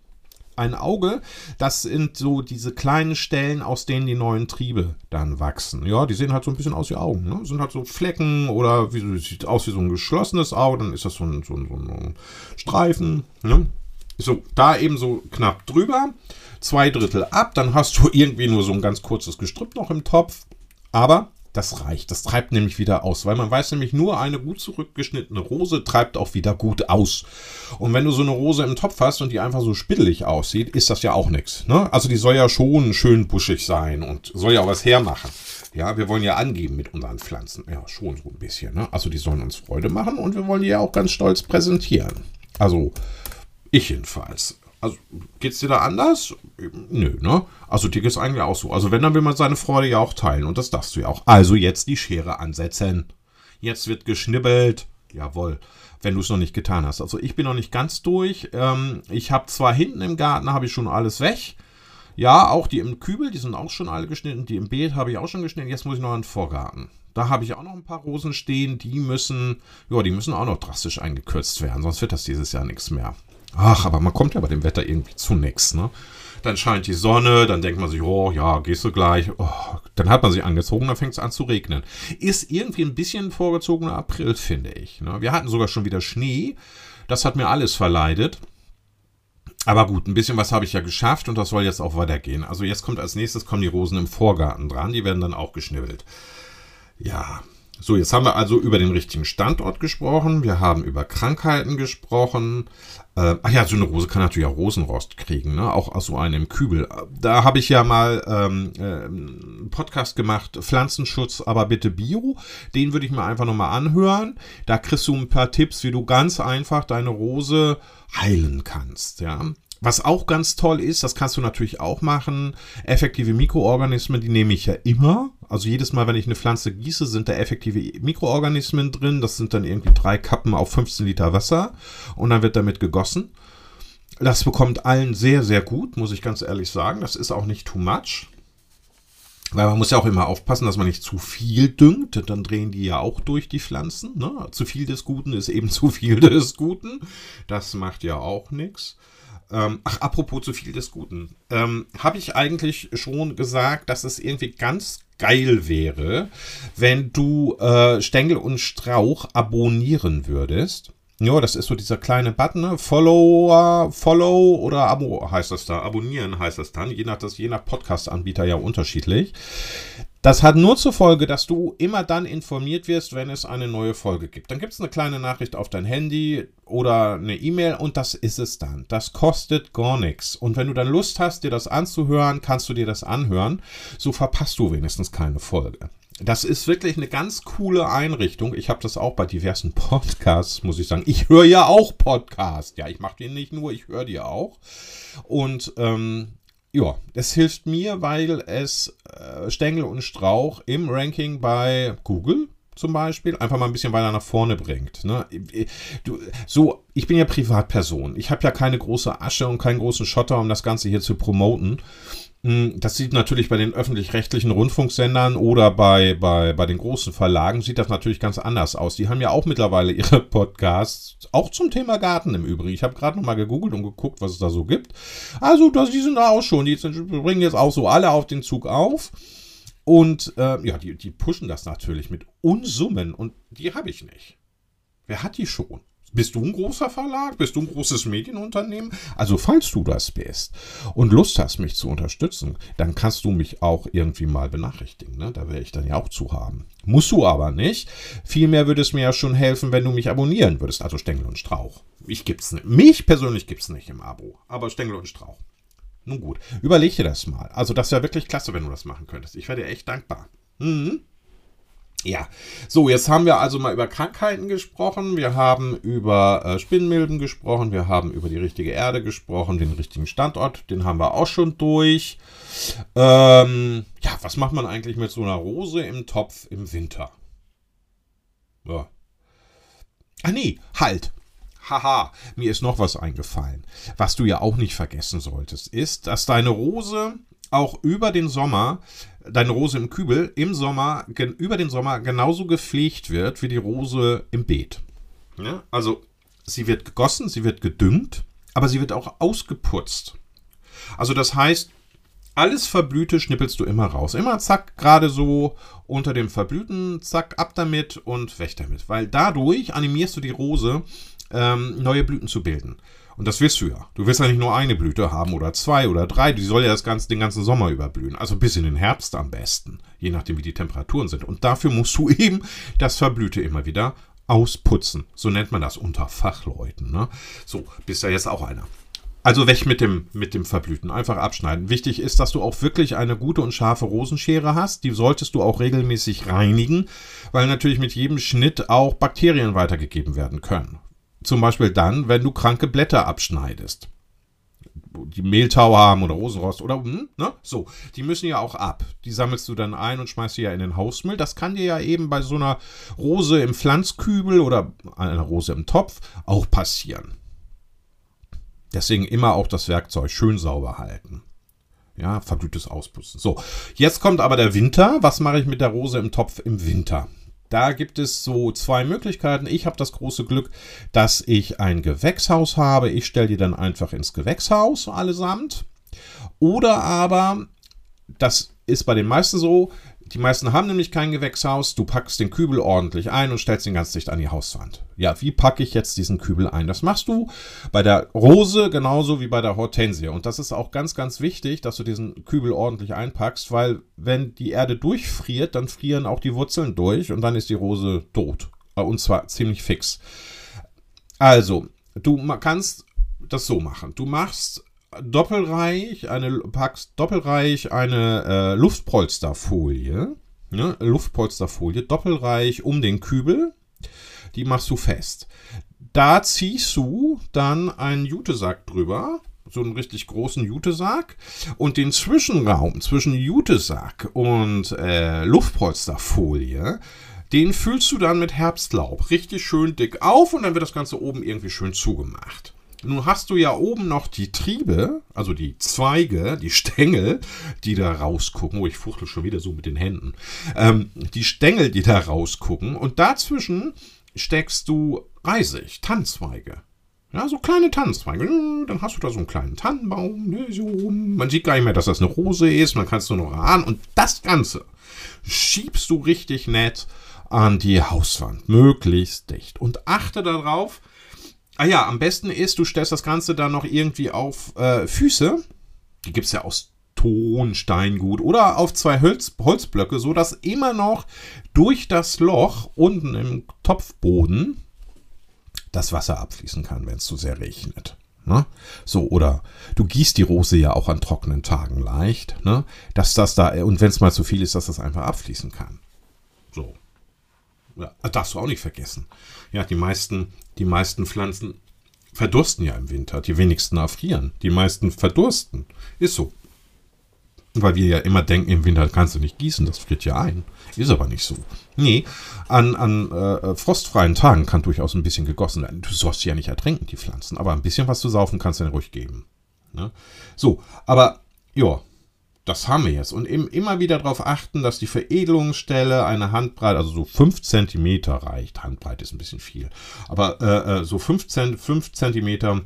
ein Auge, das sind so diese kleinen Stellen, aus denen die neuen Triebe dann wachsen. Ja, die sehen halt so ein bisschen aus wie Augen. Ne? Sind halt so Flecken oder wie, sieht aus wie so ein geschlossenes Auge, dann ist das so ein, so ein, so ein Streifen. Ne? So, da eben so knapp drüber. Zwei Drittel ab, dann hast du irgendwie nur so ein ganz kurzes Gestrüpp noch im Topf. Aber das reicht. Das treibt nämlich wieder aus, weil man weiß nämlich, nur eine gut zurückgeschnittene Rose treibt auch wieder gut aus. Und wenn du so eine Rose im Topf hast und die einfach so spittelig aussieht, ist das ja auch nichts. Ne? Also die soll ja schon schön buschig sein und soll ja auch was hermachen. Ja, wir wollen ja angeben mit unseren Pflanzen. Ja, schon so ein bisschen. Ne? Also die sollen uns Freude machen und wir wollen die ja auch ganz stolz präsentieren. Also ich jedenfalls. Also, geht's dir da anders? Nö, ne? Also, dir geht's eigentlich auch so. Also, wenn, dann will man seine Freude ja auch teilen. Und das darfst du ja auch. Also, jetzt die Schere ansetzen. Jetzt wird geschnibbelt. Jawohl. Wenn du es noch nicht getan hast. Also, ich bin noch nicht ganz durch. Ähm, ich habe zwar hinten im Garten, habe ich schon alles weg. Ja, auch die im Kübel, die sind auch schon alle geschnitten. Die im Beet habe ich auch schon geschnitten. Jetzt muss ich noch in den Vorgarten. Da habe ich auch noch ein paar Rosen stehen. Die müssen, ja, die müssen auch noch drastisch eingekürzt werden. Sonst wird das dieses Jahr nichts mehr. Ach, aber man kommt ja bei dem Wetter irgendwie zu nichts, ne? Dann scheint die Sonne, dann denkt man sich, oh ja, gehst du gleich. Oh, dann hat man sich angezogen, dann fängt es an zu regnen. Ist irgendwie ein bisschen vorgezogener April, finde ich. Ne? Wir hatten sogar schon wieder Schnee. Das hat mir alles verleidet. Aber gut, ein bisschen was habe ich ja geschafft und das soll jetzt auch weitergehen. Also jetzt kommt als nächstes kommen die Rosen im Vorgarten dran, die werden dann auch geschnibbelt. Ja, so, jetzt haben wir also über den richtigen Standort gesprochen. Wir haben über Krankheiten gesprochen. Äh, ach ja, so eine Rose kann natürlich auch Rosenrost kriegen, ne? auch aus so einem Kübel. Da habe ich ja mal ähm, äh, einen Podcast gemacht, Pflanzenschutz, aber bitte Bio. Den würde ich mir einfach nochmal anhören. Da kriegst du ein paar Tipps, wie du ganz einfach deine Rose heilen kannst. Ja, was auch ganz toll ist, das kannst du natürlich auch machen. Effektive Mikroorganismen, die nehme ich ja immer. Also jedes Mal, wenn ich eine Pflanze gieße, sind da effektive Mikroorganismen drin. Das sind dann irgendwie drei Kappen auf 15 Liter Wasser. Und dann wird damit gegossen. Das bekommt allen sehr, sehr gut, muss ich ganz ehrlich sagen. Das ist auch nicht too much. Weil man muss ja auch immer aufpassen, dass man nicht zu viel düngt. Dann drehen die ja auch durch die Pflanzen. Ne? Zu viel des Guten ist eben zu viel des Guten. Das macht ja auch nichts. Ähm, ach, apropos zu viel des Guten. Ähm, Habe ich eigentlich schon gesagt, dass es irgendwie ganz geil wäre, wenn du äh, Stängel und Strauch abonnieren würdest. Ja, das ist so dieser kleine Button, ne? Follower, Follow oder Abo heißt das da. Abonnieren heißt das dann, je nach, je nach Podcast-Anbieter ja unterschiedlich. Das hat nur zur Folge, dass du immer dann informiert wirst, wenn es eine neue Folge gibt. Dann gibt es eine kleine Nachricht auf dein Handy oder eine E-Mail und das ist es dann. Das kostet gar nichts. Und wenn du dann Lust hast, dir das anzuhören, kannst du dir das anhören. So verpasst du wenigstens keine Folge. Das ist wirklich eine ganz coole Einrichtung. Ich habe das auch bei diversen Podcasts, muss ich sagen. Ich höre ja auch Podcasts. Ja, ich mache die nicht nur, ich höre die auch. Und ähm, ja, es hilft mir, weil es äh, Stängel und Strauch im Ranking bei Google zum Beispiel einfach mal ein bisschen weiter nach vorne bringt. Ne? Du, so, ich bin ja Privatperson. Ich habe ja keine große Asche und keinen großen Schotter, um das Ganze hier zu promoten. Hm, das sieht natürlich bei den öffentlich-rechtlichen Rundfunksendern oder bei, bei, bei den großen Verlagen sieht das natürlich ganz anders aus. Die haben ja auch mittlerweile ihre Podcasts, auch zum Thema Garten im Übrigen. Ich habe gerade noch mal gegoogelt und geguckt, was es da so gibt. Also, das, die sind da auch schon. Die bringen jetzt auch so alle auf den Zug auf. Und äh, ja, die, die pushen das natürlich mit Unsummen und die habe ich nicht. Wer hat die schon? Bist du ein großer Verlag? Bist du ein großes Medienunternehmen? Also falls du das bist und Lust hast, mich zu unterstützen, dann kannst du mich auch irgendwie mal benachrichtigen. Ne? Da wäre ich dann ja auch zu haben. Musst du aber nicht. Vielmehr würde es mir ja schon helfen, wenn du mich abonnieren würdest. Also Stängel und Strauch. Ich gibt's nicht. Mich persönlich gibt es nicht im Abo. Aber Stängel und Strauch. Nun gut, überleg dir das mal. Also das wäre wirklich klasse, wenn du das machen könntest. Ich wäre dir echt dankbar. Mhm. Ja, so, jetzt haben wir also mal über Krankheiten gesprochen, wir haben über äh, Spinnmilben gesprochen, wir haben über die richtige Erde gesprochen, den richtigen Standort, den haben wir auch schon durch. Ähm, ja, was macht man eigentlich mit so einer Rose im Topf im Winter? Ja. Ah nee, halt. Haha, mir ist noch was eingefallen. Was du ja auch nicht vergessen solltest, ist, dass deine Rose auch über den Sommer deine Rose im Kübel im Sommer, über den Sommer genauso gepflegt wird wie die Rose im Beet. Ja? Also sie wird gegossen, sie wird gedüngt, aber sie wird auch ausgeputzt. Also das heißt, alles Verblühte schnippelst du immer raus. Immer zack, gerade so unter dem Verblüten, zack, ab damit und weg damit. Weil dadurch animierst du die Rose, ähm, neue Blüten zu bilden. Und das wirst du ja. Du wirst ja nicht nur eine Blüte haben oder zwei oder drei. Die soll ja das ganze, den ganzen Sommer überblühen. Also bis in den Herbst am besten. Je nachdem, wie die Temperaturen sind. Und dafür musst du eben das Verblühte immer wieder ausputzen. So nennt man das unter Fachleuten. Ne? So, bist ja jetzt auch einer. Also weg mit dem, mit dem Verblüten. Einfach abschneiden. Wichtig ist, dass du auch wirklich eine gute und scharfe Rosenschere hast. Die solltest du auch regelmäßig reinigen, weil natürlich mit jedem Schnitt auch Bakterien weitergegeben werden können. Zum Beispiel dann, wenn du kranke Blätter abschneidest. Die Mehltau haben oder Rosenrost oder hm, ne? So, die müssen ja auch ab. Die sammelst du dann ein und schmeißt sie ja in den Hausmüll. Das kann dir ja eben bei so einer Rose im Pflanzkübel oder einer Rose im Topf auch passieren. Deswegen immer auch das Werkzeug schön sauber halten. Ja, verblühtes Ausputzen. So, jetzt kommt aber der Winter. Was mache ich mit der Rose im Topf im Winter? Da gibt es so zwei Möglichkeiten. Ich habe das große Glück, dass ich ein Gewächshaus habe. Ich stelle die dann einfach ins Gewächshaus allesamt. Oder aber, das ist bei den meisten so, die meisten haben nämlich kein Gewächshaus. Du packst den Kübel ordentlich ein und stellst ihn ganz dicht an die Hauswand. Ja, wie packe ich jetzt diesen Kübel ein? Das machst du bei der Rose genauso wie bei der Hortensie. Und das ist auch ganz, ganz wichtig, dass du diesen Kübel ordentlich einpackst, weil wenn die Erde durchfriert, dann frieren auch die Wurzeln durch und dann ist die Rose tot. Äh, und zwar ziemlich fix. Also, du kannst das so machen. Du machst doppelreich, eine, packst doppelreich eine äh, Luftpolsterfolie, ne, Luftpolsterfolie, doppelreich um den Kübel, die machst du fest. Da ziehst du dann einen Jutesack drüber, so einen richtig großen Jutesack und den Zwischenraum zwischen Jutesack und äh, Luftpolsterfolie, den füllst du dann mit Herbstlaub richtig schön dick auf und dann wird das Ganze oben irgendwie schön zugemacht. Nun hast du ja oben noch die Triebe, also die Zweige, die Stängel, die da rausgucken. Oh, ich fuchtel schon wieder so mit den Händen. Ähm, die Stängel, die da rausgucken. Und dazwischen steckst du Reisig, Tannenzweige. Ja, so kleine Tannenzweige. Dann hast du da so einen kleinen Tannenbaum. Ne. Man sieht gar nicht mehr, dass das eine Rose ist. Man kann es nur noch ahnen. Und das Ganze schiebst du richtig nett an die Hauswand. Möglichst dicht. Und achte darauf, Ah ja, am besten ist, du stellst das Ganze dann noch irgendwie auf äh, Füße. Die gibt es ja aus Ton, Steingut oder auf zwei Holz, Holzblöcke, sodass immer noch durch das Loch unten im Topfboden das Wasser abfließen kann, wenn es zu sehr regnet. Ne? So, oder du gießt die Rose ja auch an trockenen Tagen leicht, ne? dass das da, und wenn es mal zu viel ist, dass das einfach abfließen kann. So. Ja, darfst du auch nicht vergessen. Ja, die meisten, die meisten Pflanzen verdursten ja im Winter. Die wenigsten erfrieren. Die meisten verdursten. Ist so. Weil wir ja immer denken, im Winter kannst du nicht gießen, das friert ja ein. Ist aber nicht so. Nee, an, an äh, frostfreien Tagen kann durchaus ein bisschen gegossen werden. Du sollst ja nicht ertränken, die Pflanzen. Aber ein bisschen was zu saufen kannst du dann ruhig geben. Ne? So, aber ja, das haben wir jetzt. Und eben immer wieder darauf achten, dass die Veredelungsstelle eine Handbreite, also so 5 cm reicht. Handbreite ist ein bisschen viel. Aber äh, äh so 5, 5 cm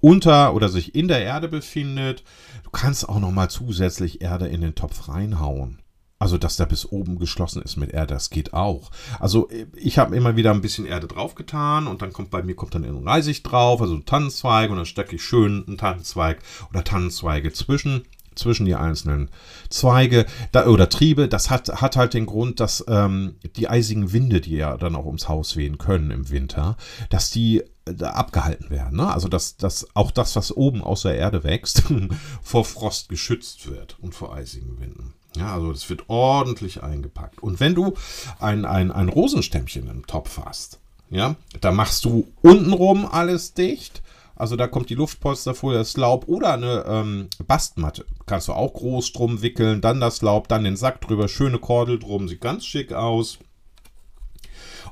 unter oder sich in der Erde befindet. Du kannst auch nochmal zusätzlich Erde in den Topf reinhauen. Also, dass der bis oben geschlossen ist mit Erde, das geht auch. Also, ich habe immer wieder ein bisschen Erde draufgetan und dann kommt bei mir kommt dann ein Reisig drauf, also Tannenzweig und dann stecke ich schön einen Tannenzweig oder Tannenzweige zwischen zwischen die einzelnen Zweige da, oder Triebe. Das hat, hat halt den Grund, dass ähm, die eisigen Winde, die ja dann auch ums Haus wehen können im Winter, dass die äh, abgehalten werden. Ne? Also dass, dass auch das, was oben aus der Erde wächst, vor Frost geschützt wird und vor eisigen Winden. Ja, also das wird ordentlich eingepackt. Und wenn du ein, ein, ein Rosenstämmchen im Topf hast, ja, da machst du untenrum alles dicht. Also da kommt die Luftpolsterfolie, das Laub oder eine ähm, Bastmatte. Kannst du auch groß drum wickeln, dann das Laub, dann den Sack drüber, schöne Kordel drum, sieht ganz schick aus.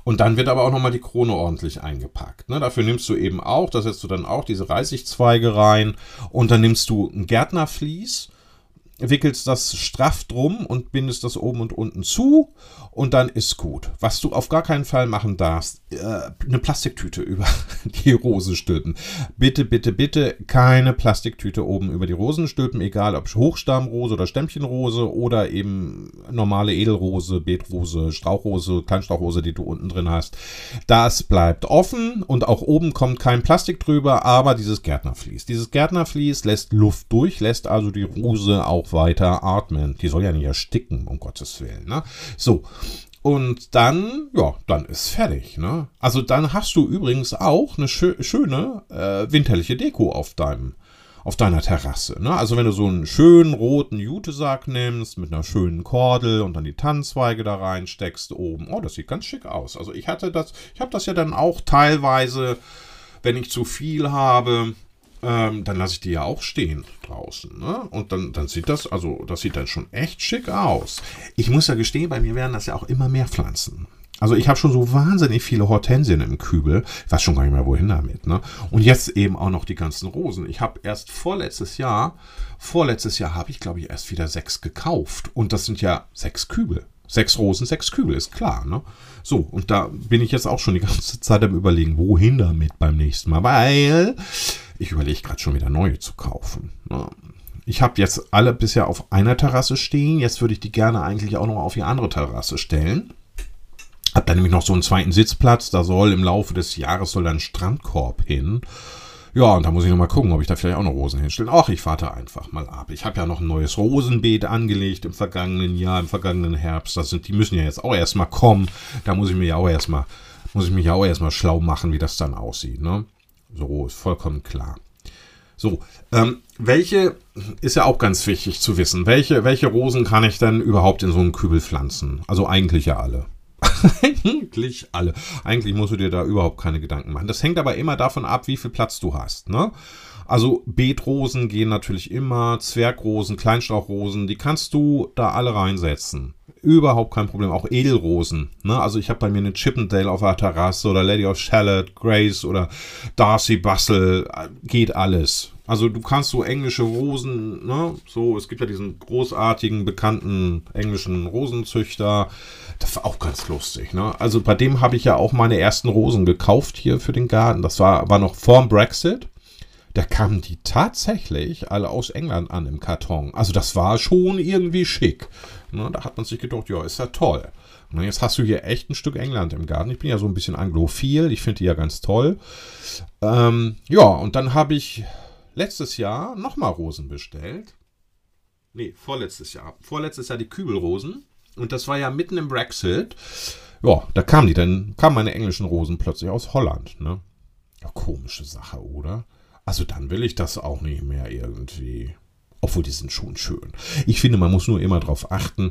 Und dann wird aber auch nochmal die Krone ordentlich eingepackt. Ne? Dafür nimmst du eben auch, da setzt du dann auch diese Reisigzweige rein und dann nimmst du ein Gärtnervlies wickelst das straff drum und bindest das oben und unten zu und dann ist gut. Was du auf gar keinen Fall machen darfst, äh, eine Plastiktüte über die Rose stülpen. Bitte, bitte, bitte keine Plastiktüte oben über die Rosen stülpen, egal ob Hochstammrose oder Stämmchenrose oder eben normale Edelrose, Beetrose, Strauchrose, Kleinstrauchrose, die du unten drin hast. Das bleibt offen und auch oben kommt kein Plastik drüber, aber dieses Gärtnervlies. Dieses Gärtnervlies lässt Luft durch, lässt also die Rose auch weiter atmen. Die soll ja nicht ersticken, um Gottes Willen. Ne? So, und dann, ja, dann ist fertig. Ne? Also dann hast du übrigens auch eine schö schöne äh, winterliche Deko auf deinem auf deiner Terrasse. Ne? Also wenn du so einen schönen roten Jutesack nimmst mit einer schönen Kordel und dann die Tannenzweige da reinsteckst oben, oh, das sieht ganz schick aus. Also ich hatte das, ich habe das ja dann auch teilweise, wenn ich zu viel habe, ähm, dann lasse ich die ja auch stehen draußen. Ne? Und dann, dann sieht das, also das sieht dann schon echt schick aus. Ich muss ja gestehen, bei mir werden das ja auch immer mehr Pflanzen. Also ich habe schon so wahnsinnig viele Hortensien im Kübel. Ich weiß schon gar nicht mehr, wohin damit. Ne? Und jetzt eben auch noch die ganzen Rosen. Ich habe erst vorletztes Jahr, vorletztes Jahr habe ich, glaube ich, erst wieder sechs gekauft. Und das sind ja sechs Kübel. Sechs Rosen, sechs Kübel, ist klar. Ne? So, und da bin ich jetzt auch schon die ganze Zeit am überlegen, wohin damit beim nächsten Mal. Weil ich überlege gerade schon wieder neue zu kaufen. Ich habe jetzt alle bisher auf einer Terrasse stehen. Jetzt würde ich die gerne eigentlich auch noch auf die andere Terrasse stellen. Hab da nämlich noch so einen zweiten Sitzplatz. Da soll im Laufe des Jahres soll ein Strandkorb hin. Ja, und da muss ich noch mal gucken, ob ich da vielleicht auch noch Rosen hinstelle. Ach, ich warte einfach mal ab. Ich habe ja noch ein neues Rosenbeet angelegt im vergangenen Jahr, im vergangenen Herbst. Das sind, die müssen ja jetzt auch erstmal kommen. Da muss ich mir ja auch erstmal, muss ich mich ja auch erstmal schlau machen, wie das dann aussieht. Ne? So, ist vollkommen klar. So, ähm, welche, ist ja auch ganz wichtig zu wissen, welche, welche Rosen kann ich denn überhaupt in so einen Kübel pflanzen? Also eigentlich ja alle. eigentlich alle. Eigentlich musst du dir da überhaupt keine Gedanken machen. Das hängt aber immer davon ab, wie viel Platz du hast. Ne? Also Beetrosen gehen natürlich immer, Zwergrosen, Kleinstrauchrosen, die kannst du da alle reinsetzen. Überhaupt kein Problem. Auch Edelrosen. Ne? Also ich habe bei mir eine Chippendale auf der Terrasse oder Lady of Shalott, Grace oder Darcy Bustle. Geht alles. Also du kannst so englische Rosen, ne? So, es gibt ja diesen großartigen, bekannten englischen Rosenzüchter. Das war auch ganz lustig, ne? Also bei dem habe ich ja auch meine ersten Rosen gekauft hier für den Garten. Das war, war noch vorm Brexit da kamen die tatsächlich alle aus England an im Karton. Also das war schon irgendwie schick. Ne, da hat man sich gedacht, ja, ist ja toll. Und jetzt hast du hier echt ein Stück England im Garten. Ich bin ja so ein bisschen anglophil. Ich finde die ja ganz toll. Ähm, ja, und dann habe ich letztes Jahr nochmal Rosen bestellt. Nee, vorletztes Jahr. Vorletztes Jahr die Kübelrosen. Und das war ja mitten im Brexit. Ja, da kamen die dann, kamen meine englischen Rosen plötzlich aus Holland. Ne? Ja, komische Sache, oder? Also dann will ich das auch nicht mehr irgendwie. Obwohl die sind schon schön. Ich finde, man muss nur immer darauf achten,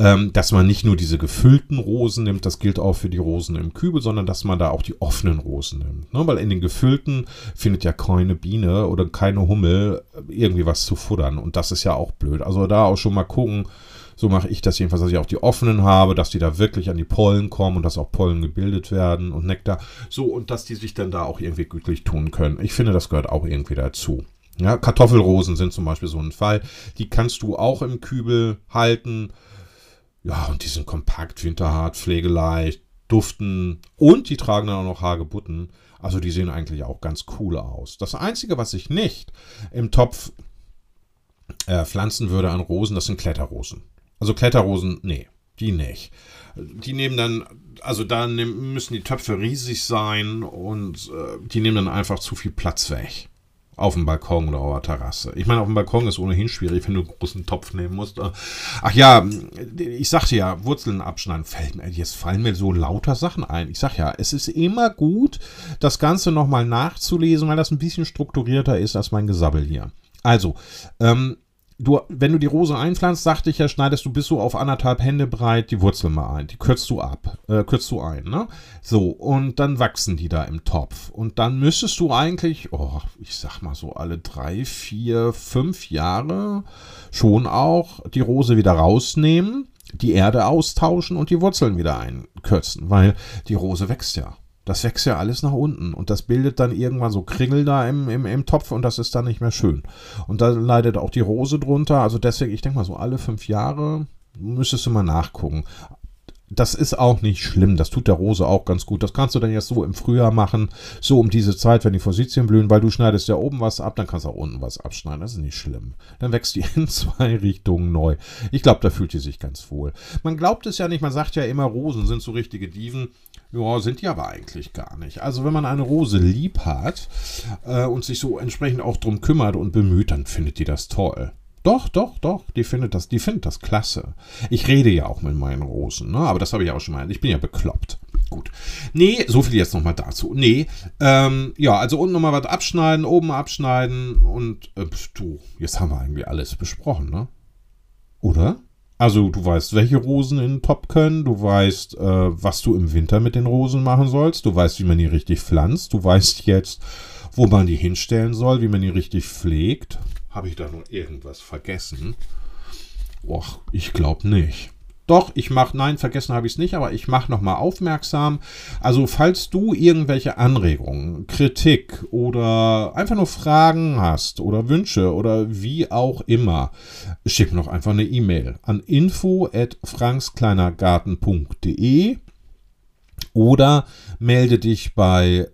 ähm, dass man nicht nur diese gefüllten Rosen nimmt, das gilt auch für die Rosen im Kübel, sondern dass man da auch die offenen Rosen nimmt. Ne? Weil in den gefüllten findet ja keine Biene oder keine Hummel irgendwie was zu futtern. Und das ist ja auch blöd. Also da auch schon mal gucken, so mache ich das jedenfalls, dass ich auch die offenen habe, dass die da wirklich an die Pollen kommen und dass auch Pollen gebildet werden und Nektar. So, und dass die sich dann da auch irgendwie gütlich tun können. Ich finde, das gehört auch irgendwie dazu. Ja, Kartoffelrosen sind zum Beispiel so ein Fall. Die kannst du auch im Kübel halten. Ja, und die sind kompakt, winterhart, pflegeleicht, duften und die tragen dann auch noch Hagebutten. Also die sehen eigentlich auch ganz cool aus. Das Einzige, was ich nicht im Topf äh, pflanzen würde an Rosen, das sind Kletterrosen. Also Kletterrosen, nee, die nicht. Die nehmen dann, also da müssen die Töpfe riesig sein und äh, die nehmen dann einfach zu viel Platz weg. Auf dem Balkon oder auf der Terrasse. Ich meine, auf dem Balkon ist ohnehin schwierig, wenn du einen großen Topf nehmen musst. Äh, ach ja, ich sagte ja, Wurzeln abschneiden. Fällt mir, jetzt fallen mir so lauter Sachen ein. Ich sag ja, es ist immer gut, das Ganze nochmal nachzulesen, weil das ein bisschen strukturierter ist als mein Gesabbel hier. Also, ähm, du, wenn du die Rose einpflanzt, sagte ich ja, schneidest du bis so auf anderthalb Hände breit die Wurzel mal ein. Die kürzt du ab, äh, kürzt du ein, ne? So, und dann wachsen die da im Topf. Und dann müsstest du eigentlich, oh, ich sag mal so alle drei, vier, fünf Jahre schon auch die Rose wieder rausnehmen, die Erde austauschen und die Wurzeln wieder einkürzen, weil die Rose wächst ja. Das wächst ja alles nach unten und das bildet dann irgendwann so Kringel da im, im, im Topf und das ist dann nicht mehr schön. Und da leidet auch die Rose drunter. Also deswegen, ich denke mal so alle fünf Jahre müsstest du mal nachgucken das ist auch nicht schlimm. Das tut der Rose auch ganz gut. Das kannst du dann jetzt so im Frühjahr machen, so um diese Zeit, wenn die Forsythien blühen, weil du schneidest ja oben was ab, dann kannst du auch unten was abschneiden. Das ist nicht schlimm. Dann wächst die in zwei Richtungen neu. Ich glaube, da fühlt die sich ganz wohl. Man glaubt es ja nicht, man sagt ja immer, Rosen sind so richtige Diven. Ja, sind die aber eigentlich gar nicht. Also wenn man eine Rose lieb hat äh, und sich so entsprechend auch drum kümmert und bemüht, dann findet die das toll. Doch, doch, doch, die findet das, die findet das klasse. Ich rede ja auch mit meinen Rosen, ne? aber das habe ich auch schon mal. Ich bin ja bekloppt. Gut. Nee, so viel jetzt nochmal dazu. Nee, ähm, ja, also unten nochmal was abschneiden, oben abschneiden und äh, du, jetzt haben wir eigentlich alles besprochen, ne? Oder? Also du weißt, welche Rosen in den Top können, du weißt, äh, was du im Winter mit den Rosen machen sollst, du weißt, wie man die richtig pflanzt, du weißt jetzt, wo man die hinstellen soll, wie man die richtig pflegt. Habe ich da nur irgendwas vergessen? Och, ich glaube nicht. Doch, ich mache, nein, vergessen habe ich es nicht, aber ich mache nochmal aufmerksam. Also, falls du irgendwelche Anregungen, Kritik oder einfach nur Fragen hast oder Wünsche oder wie auch immer, schick mir noch einfach eine E-Mail an info at frankskleinergarten.de oder melde dich bei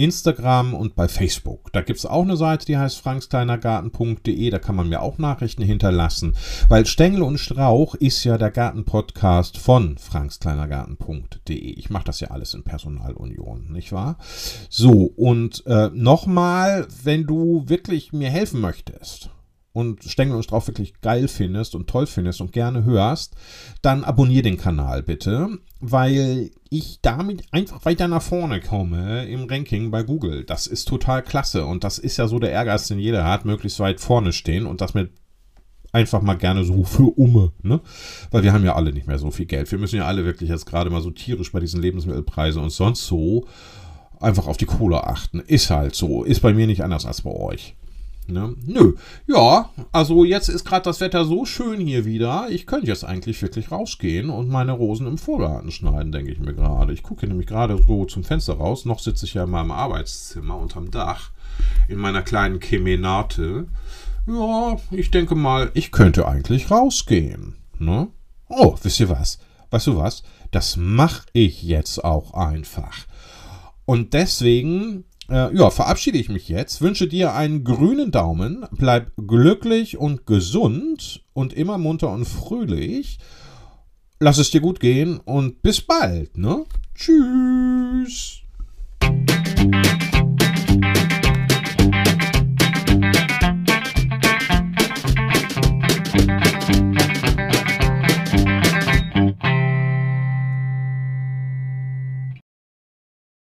Instagram und bei Facebook. Da gibt es auch eine Seite, die heißt frankskleinergarten.de. Da kann man mir auch Nachrichten hinterlassen. Weil Stängel und Strauch ist ja der Gartenpodcast von frankskleinergarten.de. Ich mache das ja alles in Personalunion, nicht wahr? So, und äh, nochmal, wenn du wirklich mir helfen möchtest und Stängel und Strauch wirklich geil findest und toll findest und gerne hörst, dann abonniere den Kanal bitte, weil ich damit einfach weiter nach vorne komme im Ranking bei Google. Das ist total klasse und das ist ja so der Ehrgeiz, den jeder hat, möglichst weit vorne stehen und das mit einfach mal gerne so für Umme, ne? Weil wir haben ja alle nicht mehr so viel Geld. Wir müssen ja alle wirklich jetzt gerade mal so tierisch bei diesen Lebensmittelpreisen und sonst so einfach auf die Kohle achten. Ist halt so. Ist bei mir nicht anders als bei euch. Ne? Nö. Ja, also jetzt ist gerade das Wetter so schön hier wieder. Ich könnte jetzt eigentlich wirklich rausgehen und meine Rosen im Vorgarten schneiden, denke ich mir gerade. Ich gucke nämlich gerade so zum Fenster raus. Noch sitze ich ja in meinem Arbeitszimmer unterm Dach in meiner kleinen Kemenate. Ja, ich denke mal, ich könnte eigentlich rausgehen. Ne? Oh, wisst ihr was? Weißt du was? Das mache ich jetzt auch einfach. Und deswegen äh, ja, verabschiede ich mich jetzt, wünsche dir einen grünen Daumen, bleib glücklich und gesund und immer munter und fröhlich. Lass es dir gut gehen und bis bald, ne? Tschüss.